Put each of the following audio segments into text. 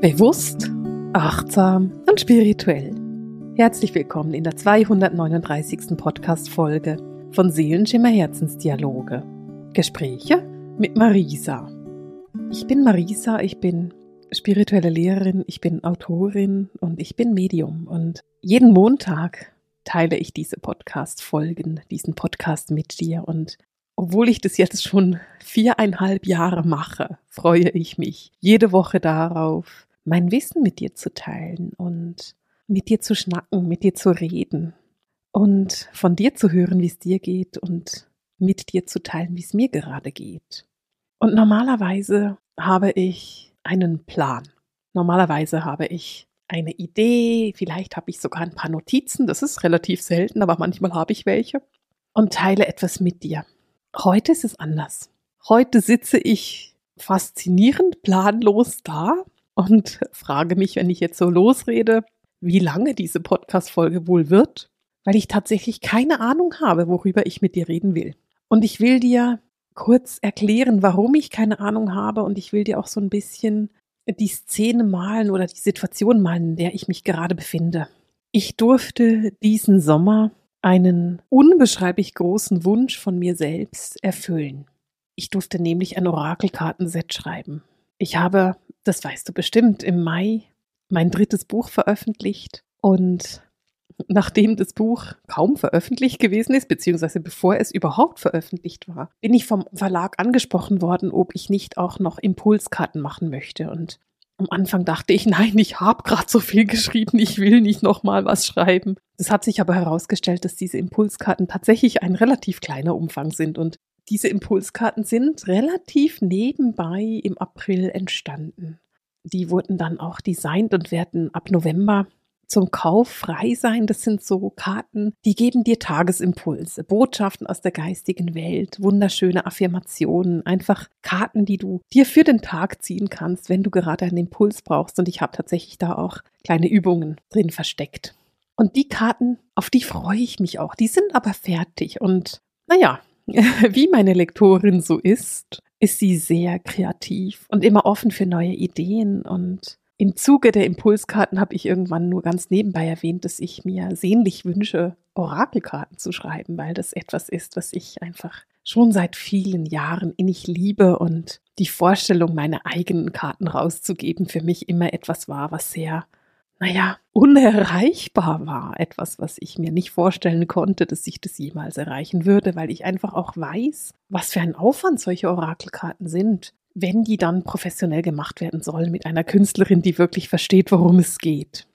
Bewusst, achtsam und spirituell. Herzlich willkommen in der 239. Podcast-Folge von Seelenschimmer Herzensdialoge. Gespräche mit Marisa. Ich bin Marisa, ich bin spirituelle Lehrerin, ich bin Autorin und ich bin Medium. Und jeden Montag teile ich diese Podcast-Folgen, diesen Podcast mit dir. Und obwohl ich das jetzt schon viereinhalb Jahre mache, freue ich mich jede Woche darauf, mein Wissen mit dir zu teilen und mit dir zu schnacken, mit dir zu reden und von dir zu hören, wie es dir geht und mit dir zu teilen, wie es mir gerade geht. Und normalerweise habe ich einen Plan. Normalerweise habe ich eine Idee, vielleicht habe ich sogar ein paar Notizen, das ist relativ selten, aber manchmal habe ich welche und teile etwas mit dir. Heute ist es anders. Heute sitze ich faszinierend planlos da und frage mich, wenn ich jetzt so losrede, wie lange diese Podcast-Folge wohl wird, weil ich tatsächlich keine Ahnung habe, worüber ich mit dir reden will. Und ich will dir kurz erklären, warum ich keine Ahnung habe und ich will dir auch so ein bisschen die Szene malen oder die Situation malen, in der ich mich gerade befinde. Ich durfte diesen Sommer einen unbeschreiblich großen Wunsch von mir selbst erfüllen. Ich durfte nämlich ein Orakelkartenset schreiben. Ich habe, das weißt du bestimmt, im Mai mein drittes Buch veröffentlicht und nachdem das Buch kaum veröffentlicht gewesen ist, beziehungsweise bevor es überhaupt veröffentlicht war, bin ich vom Verlag angesprochen worden, ob ich nicht auch noch Impulskarten machen möchte. Und am Anfang dachte ich, nein, ich habe gerade so viel geschrieben, ich will nicht noch mal was schreiben. Es hat sich aber herausgestellt, dass diese Impulskarten tatsächlich ein relativ kleiner Umfang sind und diese Impulskarten sind relativ nebenbei im April entstanden. Die wurden dann auch designt und werden ab November zum Kauf frei sein. Das sind so Karten, die geben dir Tagesimpulse, Botschaften aus der geistigen Welt, wunderschöne Affirmationen, einfach Karten, die du dir für den Tag ziehen kannst, wenn du gerade einen Impuls brauchst. Und ich habe tatsächlich da auch kleine Übungen drin versteckt. Und die Karten, auf die freue ich mich auch. Die sind aber fertig. Und naja, wie meine Lektorin so ist, ist sie sehr kreativ und immer offen für neue Ideen. Und im Zuge der Impulskarten habe ich irgendwann nur ganz nebenbei erwähnt, dass ich mir sehnlich wünsche, Orakelkarten zu schreiben, weil das etwas ist, was ich einfach schon seit vielen Jahren innig liebe und die Vorstellung, meine eigenen Karten rauszugeben, für mich immer etwas war, was sehr naja, unerreichbar war. Etwas, was ich mir nicht vorstellen konnte, dass ich das jemals erreichen würde, weil ich einfach auch weiß, was für ein Aufwand solche Orakelkarten sind, wenn die dann professionell gemacht werden sollen mit einer Künstlerin, die wirklich versteht, worum es geht.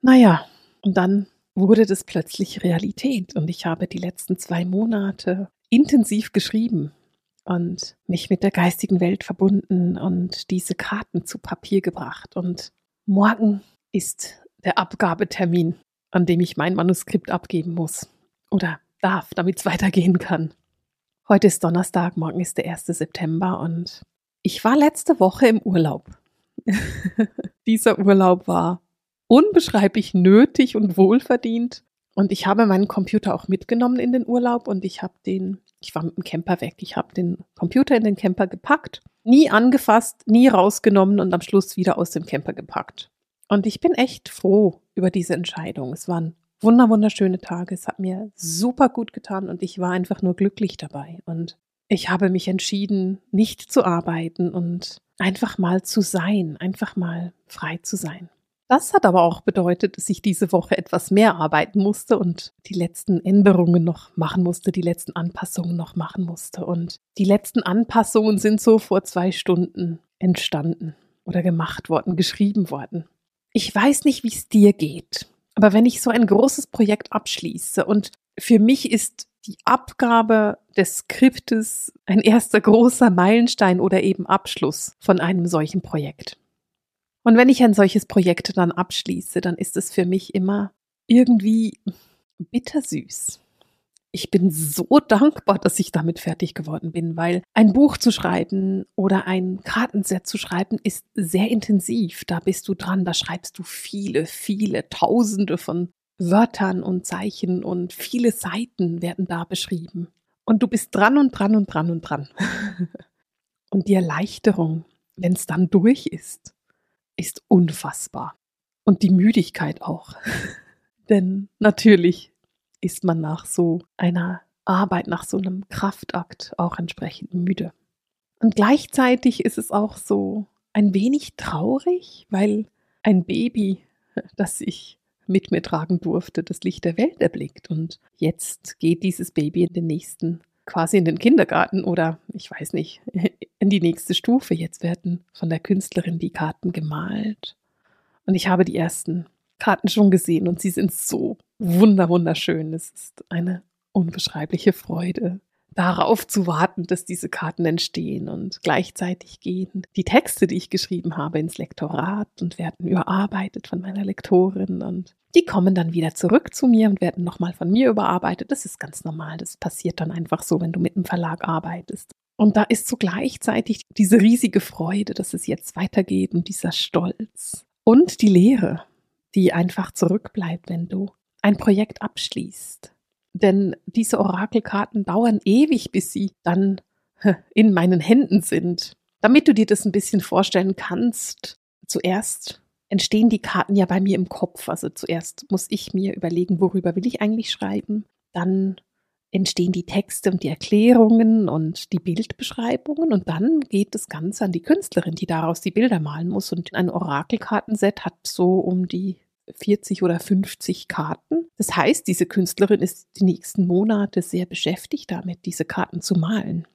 Naja, und dann wurde das plötzlich Realität und ich habe die letzten zwei Monate intensiv geschrieben und mich mit der geistigen Welt verbunden und diese Karten zu Papier gebracht. Und morgen ist der Abgabetermin, an dem ich mein Manuskript abgeben muss oder darf, damit es weitergehen kann. Heute ist Donnerstag, morgen ist der 1. September und ich war letzte Woche im Urlaub. Dieser Urlaub war unbeschreiblich nötig und wohlverdient. Und ich habe meinen Computer auch mitgenommen in den Urlaub und ich habe den, ich war mit dem Camper weg, ich habe den Computer in den Camper gepackt, nie angefasst, nie rausgenommen und am Schluss wieder aus dem Camper gepackt. Und ich bin echt froh über diese Entscheidung. Es waren wunder wunderschöne Tage. Es hat mir super gut getan und ich war einfach nur glücklich dabei. Und ich habe mich entschieden, nicht zu arbeiten und einfach mal zu sein, einfach mal frei zu sein. Das hat aber auch bedeutet, dass ich diese Woche etwas mehr arbeiten musste und die letzten Änderungen noch machen musste, die letzten Anpassungen noch machen musste. Und die letzten Anpassungen sind so vor zwei Stunden entstanden oder gemacht worden, geschrieben worden. Ich weiß nicht, wie es dir geht, aber wenn ich so ein großes Projekt abschließe und für mich ist die Abgabe des Skriptes ein erster großer Meilenstein oder eben Abschluss von einem solchen Projekt. Und wenn ich ein solches Projekt dann abschließe, dann ist es für mich immer irgendwie bittersüß ich bin so dankbar, dass ich damit fertig geworden bin, weil ein Buch zu schreiben oder ein Kartenset zu schreiben ist sehr intensiv. Da bist du dran, da schreibst du viele, viele Tausende von Wörtern und Zeichen und viele Seiten werden da beschrieben. Und du bist dran und dran und dran und dran. und die Erleichterung, wenn es dann durch ist, ist unfassbar. Und die Müdigkeit auch. Denn natürlich ist man nach so einer Arbeit, nach so einem Kraftakt auch entsprechend müde. Und gleichzeitig ist es auch so ein wenig traurig, weil ein Baby, das ich mit mir tragen durfte, das Licht der Welt erblickt. Und jetzt geht dieses Baby in den nächsten, quasi in den Kindergarten oder ich weiß nicht, in die nächste Stufe. Jetzt werden von der Künstlerin die Karten gemalt. Und ich habe die ersten Karten schon gesehen und sie sind so wunder wunderschön. Es ist eine unbeschreibliche Freude, darauf zu warten, dass diese Karten entstehen und gleichzeitig gehen die Texte, die ich geschrieben habe, ins Lektorat und werden überarbeitet von meiner Lektorin und die kommen dann wieder zurück zu mir und werden nochmal von mir überarbeitet. Das ist ganz normal. Das passiert dann einfach so, wenn du mit einem Verlag arbeitest. Und da ist so gleichzeitig diese riesige Freude, dass es jetzt weitergeht und dieser Stolz und die Lehre, die einfach zurückbleibt, wenn du ein Projekt abschließt denn diese Orakelkarten dauern ewig, bis sie dann in meinen Händen sind. Damit du dir das ein bisschen vorstellen kannst, zuerst entstehen die Karten ja bei mir im Kopf. Also zuerst muss ich mir überlegen, worüber will ich eigentlich schreiben. Dann entstehen die Texte und die Erklärungen und die Bildbeschreibungen und dann geht das Ganze an die Künstlerin, die daraus die Bilder malen muss. Und ein Orakelkartenset hat so um die 40 oder 50 Karten. Das heißt, diese Künstlerin ist die nächsten Monate sehr beschäftigt damit, diese Karten zu malen.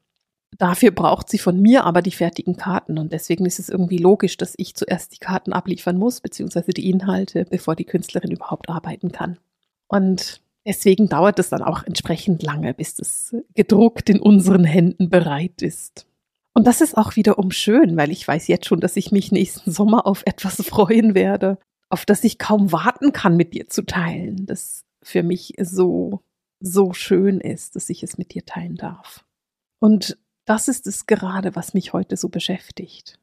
Dafür braucht sie von mir aber die fertigen Karten und deswegen ist es irgendwie logisch, dass ich zuerst die Karten abliefern muss, beziehungsweise die Inhalte, bevor die Künstlerin überhaupt arbeiten kann. Und deswegen dauert es dann auch entsprechend lange, bis es gedruckt in unseren Händen bereit ist. Und das ist auch wiederum schön, weil ich weiß jetzt schon, dass ich mich nächsten Sommer auf etwas freuen werde, auf das ich kaum warten kann, mit dir zu teilen, das für mich so, so schön ist, dass ich es mit dir teilen darf. Und das ist es gerade, was mich heute so beschäftigt.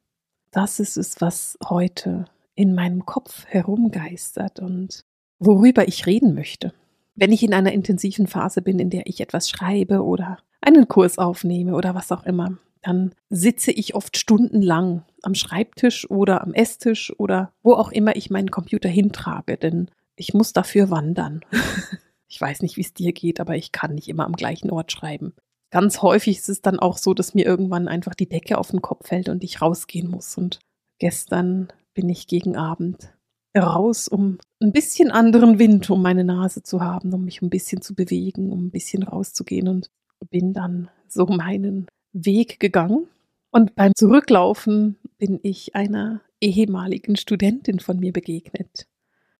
Das ist es, was heute in meinem Kopf herumgeistert und worüber ich reden möchte. Wenn ich in einer intensiven Phase bin, in der ich etwas schreibe oder einen Kurs aufnehme oder was auch immer, dann sitze ich oft stundenlang am Schreibtisch oder am Esstisch oder wo auch immer ich meinen Computer hintrage, denn ich muss dafür wandern. ich weiß nicht, wie es dir geht, aber ich kann nicht immer am gleichen Ort schreiben. Ganz häufig ist es dann auch so, dass mir irgendwann einfach die Decke auf den Kopf fällt und ich rausgehen muss. Und gestern bin ich gegen Abend raus, um ein bisschen anderen Wind um meine Nase zu haben, um mich ein bisschen zu bewegen, um ein bisschen rauszugehen und bin dann so meinen Weg gegangen. Und beim Zurücklaufen bin ich einer ehemaligen Studentin von mir begegnet.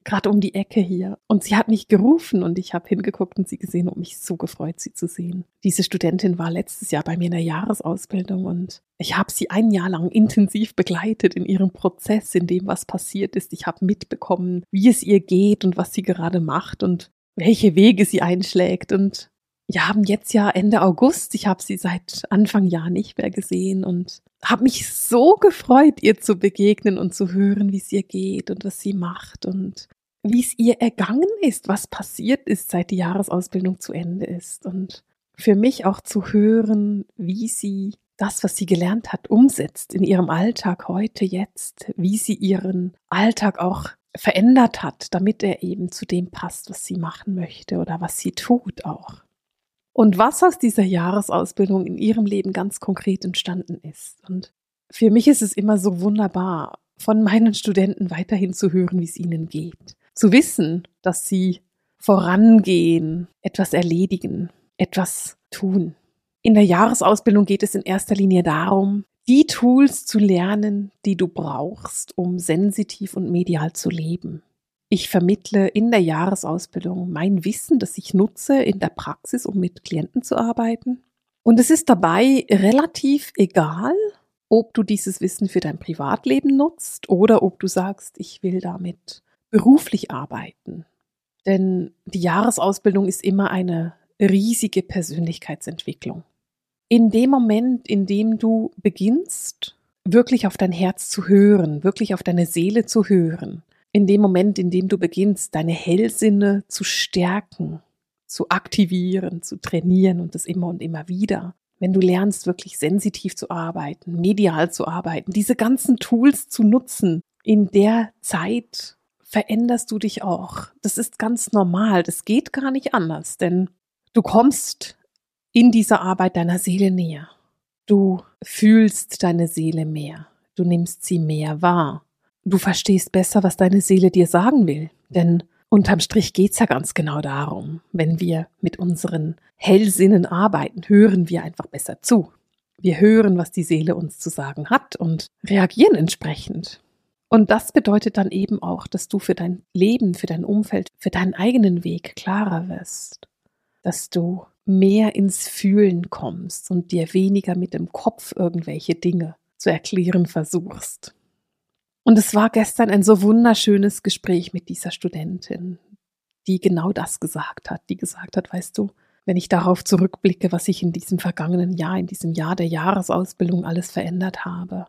Gerade um die Ecke hier. Und sie hat mich gerufen und ich habe hingeguckt und sie gesehen und mich so gefreut, sie zu sehen. Diese Studentin war letztes Jahr bei mir in der Jahresausbildung und ich habe sie ein Jahr lang intensiv begleitet in ihrem Prozess, in dem, was passiert ist. Ich habe mitbekommen, wie es ihr geht und was sie gerade macht und welche Wege sie einschlägt. Und ja, haben jetzt ja Ende August. Ich habe sie seit Anfang Jahr nicht mehr gesehen und habe mich so gefreut, ihr zu begegnen und zu hören, wie es ihr geht und was sie macht und wie es ihr ergangen ist, was passiert ist, seit die Jahresausbildung zu Ende ist. Und für mich auch zu hören, wie sie das, was sie gelernt hat, umsetzt in ihrem Alltag heute, jetzt, wie sie ihren Alltag auch verändert hat, damit er eben zu dem passt, was sie machen möchte oder was sie tut auch und was aus dieser Jahresausbildung in ihrem Leben ganz konkret entstanden ist. Und für mich ist es immer so wunderbar, von meinen Studenten weiterhin zu hören, wie es ihnen geht. Zu wissen, dass sie vorangehen, etwas erledigen, etwas tun. In der Jahresausbildung geht es in erster Linie darum, die Tools zu lernen, die du brauchst, um sensitiv und medial zu leben. Ich vermittle in der Jahresausbildung mein Wissen, das ich nutze in der Praxis, um mit Klienten zu arbeiten. Und es ist dabei relativ egal, ob du dieses Wissen für dein Privatleben nutzt oder ob du sagst, ich will damit beruflich arbeiten. Denn die Jahresausbildung ist immer eine riesige Persönlichkeitsentwicklung. In dem Moment, in dem du beginnst, wirklich auf dein Herz zu hören, wirklich auf deine Seele zu hören, in dem Moment, in dem du beginnst, deine Hellsinne zu stärken, zu aktivieren, zu trainieren und das immer und immer wieder. Wenn du lernst, wirklich sensitiv zu arbeiten, medial zu arbeiten, diese ganzen Tools zu nutzen, in der Zeit veränderst du dich auch. Das ist ganz normal. Das geht gar nicht anders, denn du kommst in dieser Arbeit deiner Seele näher. Du fühlst deine Seele mehr. Du nimmst sie mehr wahr. Du verstehst besser, was deine Seele dir sagen will. Denn unterm Strich geht's ja ganz genau darum. Wenn wir mit unseren Hellsinnen arbeiten, hören wir einfach besser zu. Wir hören, was die Seele uns zu sagen hat und reagieren entsprechend. Und das bedeutet dann eben auch, dass du für dein Leben, für dein Umfeld, für deinen eigenen Weg klarer wirst. Dass du mehr ins Fühlen kommst und dir weniger mit dem Kopf irgendwelche Dinge zu erklären versuchst. Und es war gestern ein so wunderschönes Gespräch mit dieser Studentin, die genau das gesagt hat, die gesagt hat, weißt du, wenn ich darauf zurückblicke, was ich in diesem vergangenen Jahr, in diesem Jahr der Jahresausbildung alles verändert habe,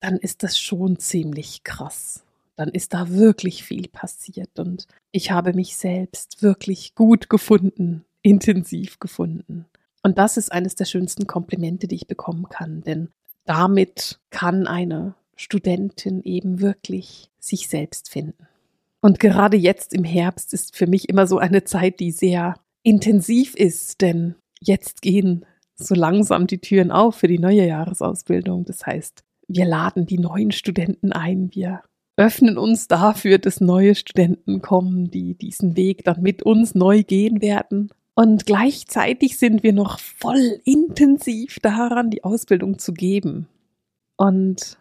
dann ist das schon ziemlich krass. Dann ist da wirklich viel passiert und ich habe mich selbst wirklich gut gefunden, intensiv gefunden. Und das ist eines der schönsten Komplimente, die ich bekommen kann, denn damit kann eine Studentin eben wirklich sich selbst finden. Und gerade jetzt im Herbst ist für mich immer so eine Zeit, die sehr intensiv ist, denn jetzt gehen so langsam die Türen auf für die neue Jahresausbildung. Das heißt, wir laden die neuen Studenten ein, wir öffnen uns dafür, dass neue Studenten kommen, die diesen Weg dann mit uns neu gehen werden. Und gleichzeitig sind wir noch voll intensiv daran, die Ausbildung zu geben. Und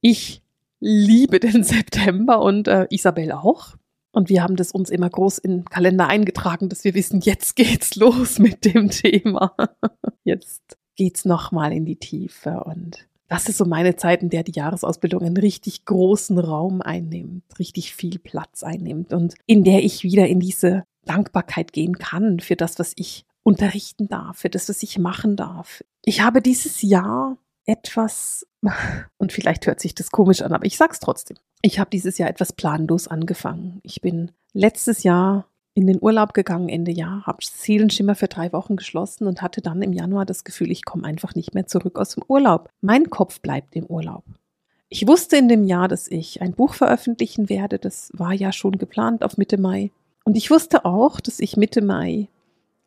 ich liebe den September und äh, Isabel auch. Und wir haben das uns immer groß in den Kalender eingetragen, dass wir wissen, jetzt geht's los mit dem Thema. Jetzt geht's nochmal in die Tiefe. Und das ist so meine Zeit, in der die Jahresausbildung einen richtig großen Raum einnimmt, richtig viel Platz einnimmt und in der ich wieder in diese Dankbarkeit gehen kann für das, was ich unterrichten darf, für das, was ich machen darf. Ich habe dieses Jahr etwas, und vielleicht hört sich das komisch an, aber ich sag's trotzdem. Ich habe dieses Jahr etwas planlos angefangen. Ich bin letztes Jahr in den Urlaub gegangen, Ende Jahr, habe Seelenschimmer für drei Wochen geschlossen und hatte dann im Januar das Gefühl, ich komme einfach nicht mehr zurück aus dem Urlaub. Mein Kopf bleibt im Urlaub. Ich wusste in dem Jahr, dass ich ein Buch veröffentlichen werde. Das war ja schon geplant auf Mitte Mai. Und ich wusste auch, dass ich Mitte Mai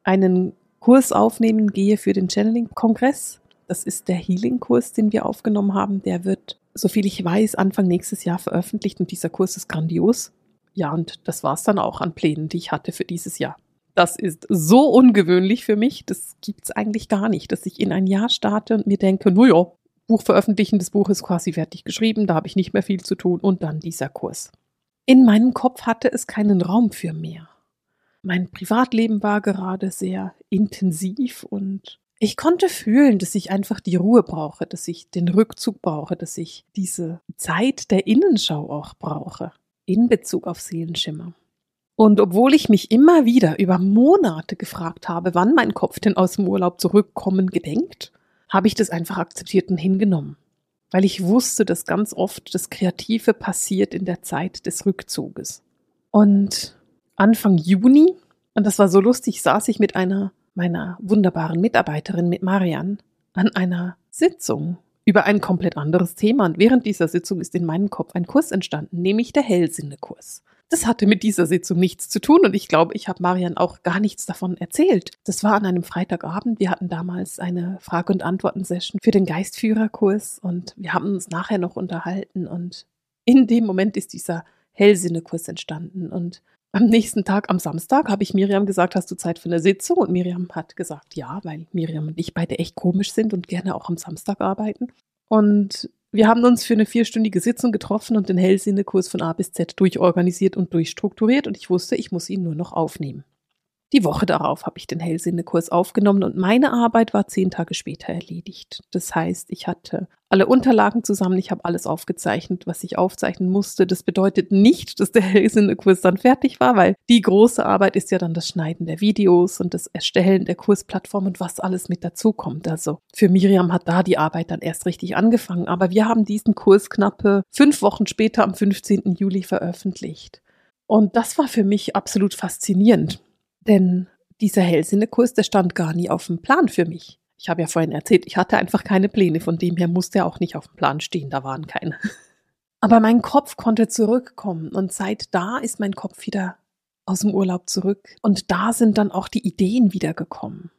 einen Kurs aufnehmen gehe für den Channeling-Kongress. Das ist der Healing-Kurs, den wir aufgenommen haben. Der wird, soviel ich weiß, Anfang nächstes Jahr veröffentlicht und dieser Kurs ist grandios. Ja, und das war es dann auch an Plänen, die ich hatte für dieses Jahr. Das ist so ungewöhnlich für mich, das gibt es eigentlich gar nicht, dass ich in ein Jahr starte und mir denke, naja, Buch veröffentlichen, das Buch ist quasi fertig geschrieben, da habe ich nicht mehr viel zu tun und dann dieser Kurs. In meinem Kopf hatte es keinen Raum für mehr. Mein Privatleben war gerade sehr intensiv und ich konnte fühlen, dass ich einfach die Ruhe brauche, dass ich den Rückzug brauche, dass ich diese Zeit der Innenschau auch brauche in Bezug auf Seelenschimmer. Und obwohl ich mich immer wieder über Monate gefragt habe, wann mein Kopf denn aus dem Urlaub zurückkommen gedenkt, habe ich das einfach akzeptiert und hingenommen. Weil ich wusste, dass ganz oft das Kreative passiert in der Zeit des Rückzuges. Und Anfang Juni, und das war so lustig, saß ich mit einer meiner wunderbaren Mitarbeiterin, mit Marian, an einer Sitzung über ein komplett anderes Thema. Und während dieser Sitzung ist in meinem Kopf ein Kurs entstanden, nämlich der Hellsinne-Kurs. Das hatte mit dieser Sitzung nichts zu tun und ich glaube, ich habe Marian auch gar nichts davon erzählt. Das war an einem Freitagabend. Wir hatten damals eine Frage- und Antworten-Session für den Geistführerkurs und wir haben uns nachher noch unterhalten und in dem Moment ist dieser Hellsinne-Kurs entstanden und am nächsten Tag, am Samstag, habe ich Miriam gesagt, hast du Zeit für eine Sitzung? Und Miriam hat gesagt, ja, weil Miriam und ich beide echt komisch sind und gerne auch am Samstag arbeiten. Und wir haben uns für eine vierstündige Sitzung getroffen und den Hellsinne-Kurs von A bis Z durchorganisiert und durchstrukturiert und ich wusste, ich muss ihn nur noch aufnehmen. Die Woche darauf habe ich den Hellsinne-Kurs aufgenommen und meine Arbeit war zehn Tage später erledigt. Das heißt, ich hatte alle Unterlagen zusammen, ich habe alles aufgezeichnet, was ich aufzeichnen musste. Das bedeutet nicht, dass der Hellsinne-Kurs dann fertig war, weil die große Arbeit ist ja dann das Schneiden der Videos und das Erstellen der Kursplattform und was alles mit dazukommt. Also für Miriam hat da die Arbeit dann erst richtig angefangen. Aber wir haben diesen Kurs knappe fünf Wochen später am 15. Juli veröffentlicht. Und das war für mich absolut faszinierend denn dieser Hellsinne-Kurs, der stand gar nie auf dem Plan für mich. Ich habe ja vorhin erzählt, ich hatte einfach keine Pläne, von dem her musste er auch nicht auf dem Plan stehen, da waren keine. Aber mein Kopf konnte zurückkommen und seit da ist mein Kopf wieder aus dem Urlaub zurück und da sind dann auch die Ideen wiedergekommen.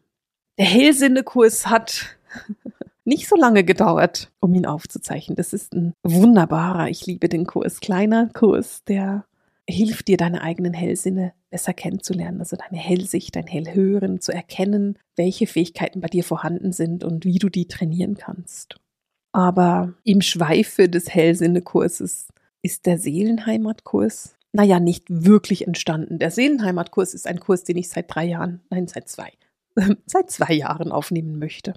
Der Hellsinnekurs hat nicht so lange gedauert, um ihn aufzuzeichnen. Das ist ein wunderbarer, ich liebe den Kurs, kleiner Kurs, der hilft dir, deine eigenen Hellsinne besser kennenzulernen, also deine Hellsicht, dein Hellhören, zu erkennen, welche Fähigkeiten bei dir vorhanden sind und wie du die trainieren kannst. Aber im Schweife des Hellsinnekurses ist der Seelenheimatkurs, naja, nicht wirklich entstanden. Der Seelenheimatkurs ist ein Kurs, den ich seit drei Jahren, nein, seit zwei, seit zwei Jahren aufnehmen möchte.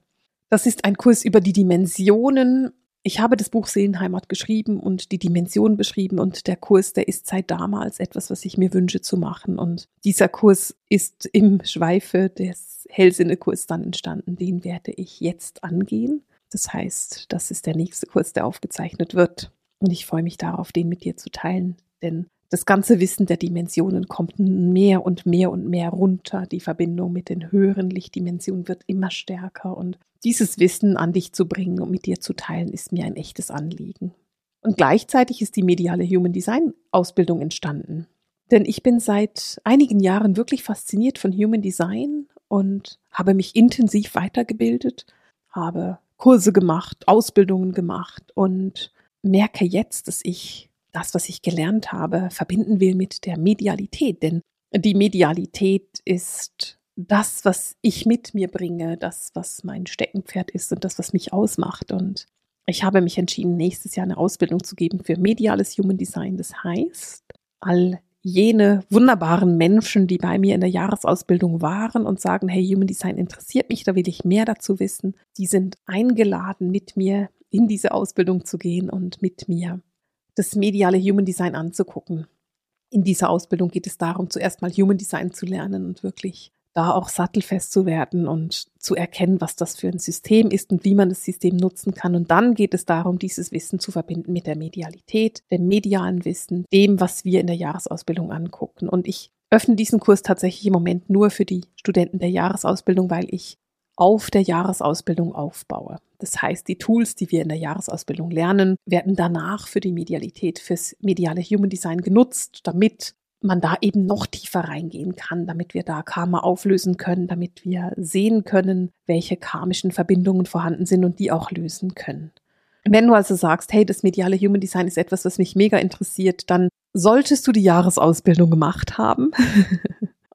Das ist ein Kurs über die Dimensionen. Ich habe das Buch Seelenheimat geschrieben und die Dimensionen beschrieben und der Kurs, der ist seit damals etwas, was ich mir wünsche zu machen. Und dieser Kurs ist im Schweife des Hellsinnekurs dann entstanden. Den werde ich jetzt angehen. Das heißt, das ist der nächste Kurs, der aufgezeichnet wird. Und ich freue mich darauf, den mit dir zu teilen. Denn das ganze Wissen der Dimensionen kommt mehr und mehr und mehr runter. Die Verbindung mit den höheren Lichtdimensionen wird immer stärker. Und dieses Wissen an dich zu bringen und mit dir zu teilen, ist mir ein echtes Anliegen. Und gleichzeitig ist die mediale Human Design Ausbildung entstanden. Denn ich bin seit einigen Jahren wirklich fasziniert von Human Design und habe mich intensiv weitergebildet, habe Kurse gemacht, Ausbildungen gemacht und merke jetzt, dass ich das, was ich gelernt habe, verbinden will mit der Medialität. Denn die Medialität ist das, was ich mit mir bringe, das, was mein Steckenpferd ist und das, was mich ausmacht. Und ich habe mich entschieden, nächstes Jahr eine Ausbildung zu geben für mediales Human Design. Das heißt, all jene wunderbaren Menschen, die bei mir in der Jahresausbildung waren und sagen, hey, Human Design interessiert mich, da will ich mehr dazu wissen, die sind eingeladen, mit mir in diese Ausbildung zu gehen und mit mir das mediale Human Design anzugucken. In dieser Ausbildung geht es darum, zuerst mal Human Design zu lernen und wirklich da auch sattelfest zu werden und zu erkennen, was das für ein System ist und wie man das System nutzen kann. Und dann geht es darum, dieses Wissen zu verbinden mit der Medialität, dem medialen Wissen, dem, was wir in der Jahresausbildung angucken. Und ich öffne diesen Kurs tatsächlich im Moment nur für die Studenten der Jahresausbildung, weil ich auf der Jahresausbildung aufbaue. Das heißt, die Tools, die wir in der Jahresausbildung lernen, werden danach für die Medialität, fürs mediale Human Design genutzt, damit man da eben noch tiefer reingehen kann, damit wir da Karma auflösen können, damit wir sehen können, welche karmischen Verbindungen vorhanden sind und die auch lösen können. Wenn du also sagst, hey, das mediale Human Design ist etwas, was mich mega interessiert, dann solltest du die Jahresausbildung gemacht haben.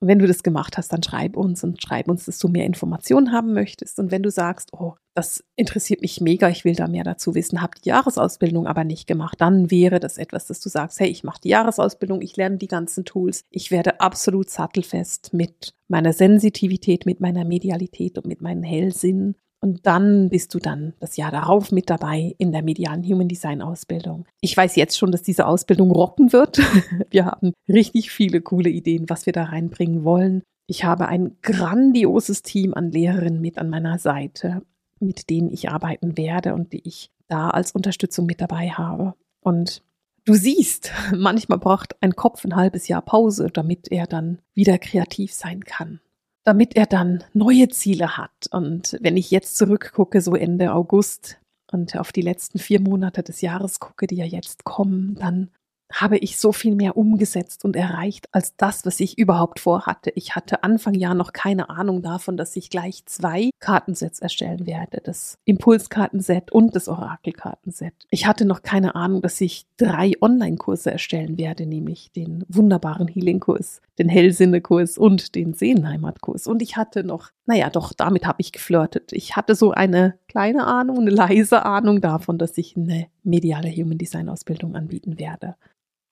Und wenn du das gemacht hast, dann schreib uns und schreib uns, dass du mehr Informationen haben möchtest. Und wenn du sagst, oh, das interessiert mich mega, ich will da mehr dazu wissen, habe die Jahresausbildung aber nicht gemacht, dann wäre das etwas, dass du sagst, hey, ich mache die Jahresausbildung, ich lerne die ganzen Tools, ich werde absolut sattelfest mit meiner Sensitivität, mit meiner Medialität und mit meinen Hellsinnen und dann bist du dann das Jahr darauf mit dabei in der medialen Human Design Ausbildung. Ich weiß jetzt schon, dass diese Ausbildung rocken wird. Wir haben richtig viele coole Ideen, was wir da reinbringen wollen. Ich habe ein grandioses Team an Lehrerinnen mit an meiner Seite, mit denen ich arbeiten werde und die ich da als Unterstützung mit dabei habe. Und du siehst, manchmal braucht ein Kopf ein halbes Jahr Pause, damit er dann wieder kreativ sein kann damit er dann neue Ziele hat. Und wenn ich jetzt zurückgucke, so Ende August und auf die letzten vier Monate des Jahres gucke, die ja jetzt kommen, dann habe ich so viel mehr umgesetzt und erreicht als das, was ich überhaupt vorhatte. Ich hatte Anfang Jahr noch keine Ahnung davon, dass ich gleich zwei Kartensets erstellen werde. Das Impulskartenset und das Orakelkartenset. Ich hatte noch keine Ahnung, dass ich drei Online-Kurse erstellen werde, nämlich den wunderbaren Healing-Kurs, den Hellsinne-Kurs und den Seelenheimat-Kurs. Und ich hatte noch, naja, doch, damit habe ich geflirtet. Ich hatte so eine kleine Ahnung, eine leise Ahnung davon, dass ich eine mediale Human Design Ausbildung anbieten werde.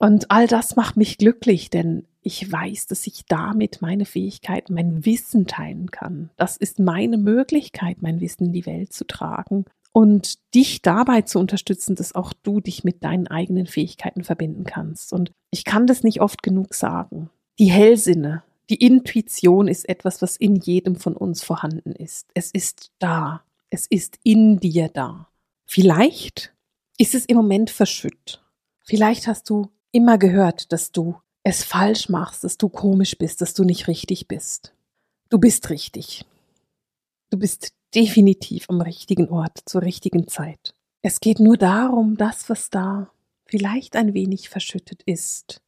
Und all das macht mich glücklich, denn ich weiß, dass ich damit meine Fähigkeiten, mein Wissen teilen kann. Das ist meine Möglichkeit, mein Wissen in die Welt zu tragen und dich dabei zu unterstützen, dass auch du dich mit deinen eigenen Fähigkeiten verbinden kannst. Und ich kann das nicht oft genug sagen. Die Hellsinne, die Intuition ist etwas, was in jedem von uns vorhanden ist. Es ist da. Es ist in dir da. Vielleicht ist es im Moment verschütt. Vielleicht hast du immer gehört, dass du es falsch machst, dass du komisch bist, dass du nicht richtig bist. Du bist richtig. Du bist definitiv am richtigen Ort zur richtigen Zeit. Es geht nur darum, das, was da vielleicht ein wenig verschüttet ist,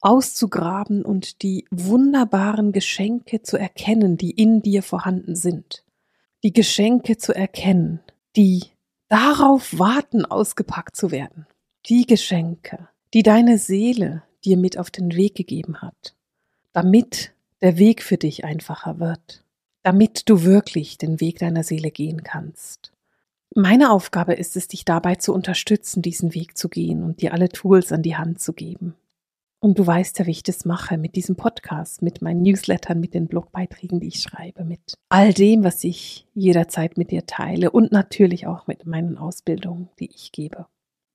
auszugraben und die wunderbaren Geschenke zu erkennen, die in dir vorhanden sind. Die Geschenke zu erkennen, die darauf warten, ausgepackt zu werden. Die Geschenke, die deine Seele dir mit auf den Weg gegeben hat, damit der Weg für dich einfacher wird, damit du wirklich den Weg deiner Seele gehen kannst. Meine Aufgabe ist es, dich dabei zu unterstützen, diesen Weg zu gehen und dir alle Tools an die Hand zu geben. Und du weißt ja, wie ich das mache mit diesem Podcast, mit meinen Newslettern, mit den Blogbeiträgen, die ich schreibe, mit all dem, was ich jederzeit mit dir teile und natürlich auch mit meinen Ausbildungen, die ich gebe.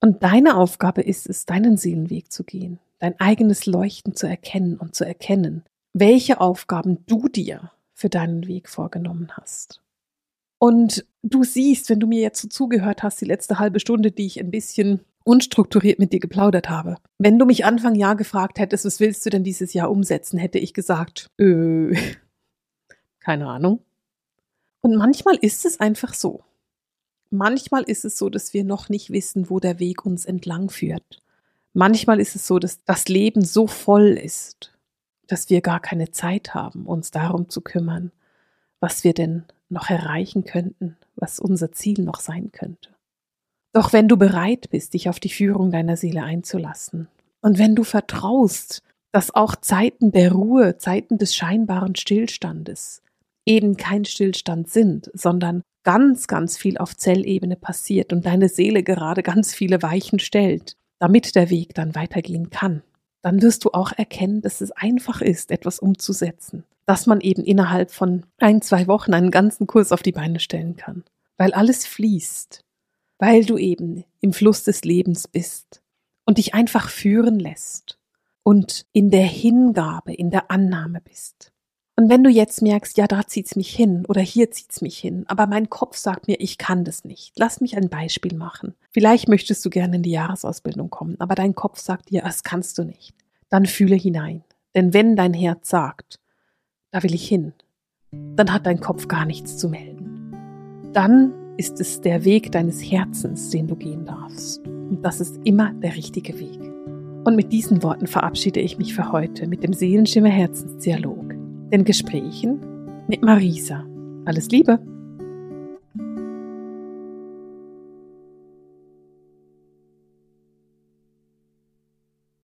Und deine Aufgabe ist es, deinen Seelenweg zu gehen, dein eigenes Leuchten zu erkennen und zu erkennen, welche Aufgaben du dir für deinen Weg vorgenommen hast. Und du siehst, wenn du mir jetzt so zugehört hast, die letzte halbe Stunde, die ich ein bisschen unstrukturiert mit dir geplaudert habe. Wenn du mich Anfang Jahr gefragt hättest, was willst du denn dieses Jahr umsetzen, hätte ich gesagt, äh, keine Ahnung. Und manchmal ist es einfach so. Manchmal ist es so, dass wir noch nicht wissen, wo der Weg uns entlang führt. Manchmal ist es so, dass das Leben so voll ist, dass wir gar keine Zeit haben, uns darum zu kümmern, was wir denn noch erreichen könnten, was unser Ziel noch sein könnte. Doch wenn du bereit bist, dich auf die Führung deiner Seele einzulassen und wenn du vertraust, dass auch Zeiten der Ruhe, Zeiten des scheinbaren Stillstandes eben kein Stillstand sind, sondern ganz, ganz viel auf Zellebene passiert und deine Seele gerade ganz viele Weichen stellt, damit der Weg dann weitergehen kann, dann wirst du auch erkennen, dass es einfach ist, etwas umzusetzen, dass man eben innerhalb von ein, zwei Wochen einen ganzen Kurs auf die Beine stellen kann, weil alles fließt, weil du eben im Fluss des Lebens bist und dich einfach führen lässt und in der Hingabe, in der Annahme bist. Und wenn du jetzt merkst, ja, da zieht's mich hin oder hier zieht's mich hin, aber mein Kopf sagt mir, ich kann das nicht. Lass mich ein Beispiel machen. Vielleicht möchtest du gerne in die Jahresausbildung kommen, aber dein Kopf sagt dir, das kannst du nicht. Dann fühle hinein. Denn wenn dein Herz sagt, da will ich hin, dann hat dein Kopf gar nichts zu melden. Dann ist es der Weg deines Herzens, den du gehen darfst. Und das ist immer der richtige Weg. Und mit diesen Worten verabschiede ich mich für heute mit dem Seelenschimmer Herzensdialog den Gesprächen mit Marisa. Alles Liebe!